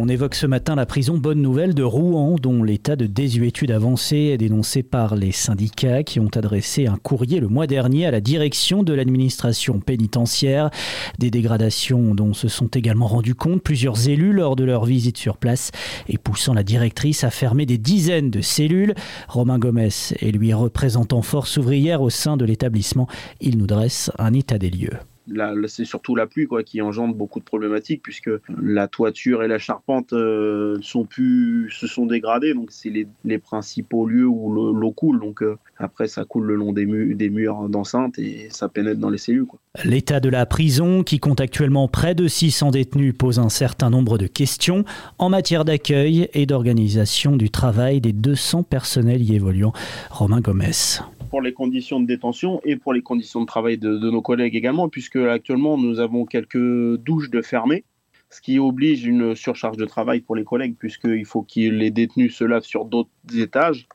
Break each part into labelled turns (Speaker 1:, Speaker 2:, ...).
Speaker 1: On évoque ce matin la prison Bonne Nouvelle de Rouen, dont l'état de désuétude avancé est dénoncé par les syndicats qui ont adressé un courrier le mois dernier à la direction de l'administration pénitentiaire. Des dégradations dont se sont également rendus compte plusieurs élus lors de leur visite sur place et poussant la directrice à fermer des dizaines de cellules. Romain Gomez est lui représentant force ouvrière au sein de l'établissement. Il nous dresse un état des lieux
Speaker 2: c'est surtout la pluie quoi, qui engendre beaucoup de problématiques puisque la toiture et la charpente euh, sont se sont dégradées. Donc, c'est les, principaux lieux où l'eau coule. Donc, euh, après, ça coule le long des, des murs d'enceinte et ça pénètre dans les cellules.
Speaker 1: L'état de la prison, qui compte actuellement près de 600 détenus, pose un certain nombre de questions en matière d'accueil et d'organisation du travail des 200 personnels y évoluant. Romain Gomez
Speaker 2: pour les conditions de détention et pour les conditions de travail de, nos collègues également, puisque actuellement nous avons quelques douches de fermées, ce qui oblige une surcharge de travail pour les collègues, puisqu'il faut que les détenus se lavent sur d'autres étages,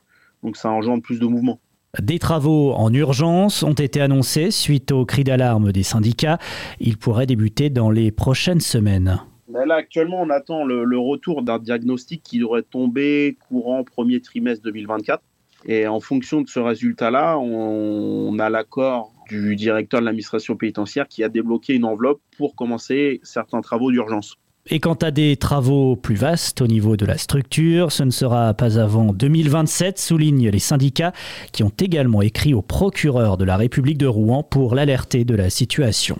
Speaker 2: donc ça engendre plus de mouvements.
Speaker 1: Des travaux en urgence ont été annoncés suite au cri d'alarme des syndicats. Ils pourraient débuter dans les prochaines semaines.
Speaker 2: Là, actuellement, on attend le, le retour d'un diagnostic qui devrait tomber courant premier trimestre 2024. Et en fonction de ce résultat-là, on, a l'accord du directeur de l'administration pénitentiaire qui a débloqué une enveloppe pour commencer certains travaux d'urgence.
Speaker 1: Et quant à des travaux plus vastes au niveau de la structure, ce ne sera pas avant 2027, soulignent les syndicats, qui ont également écrit au procureur de la République de Rouen pour l'alerter de la situation.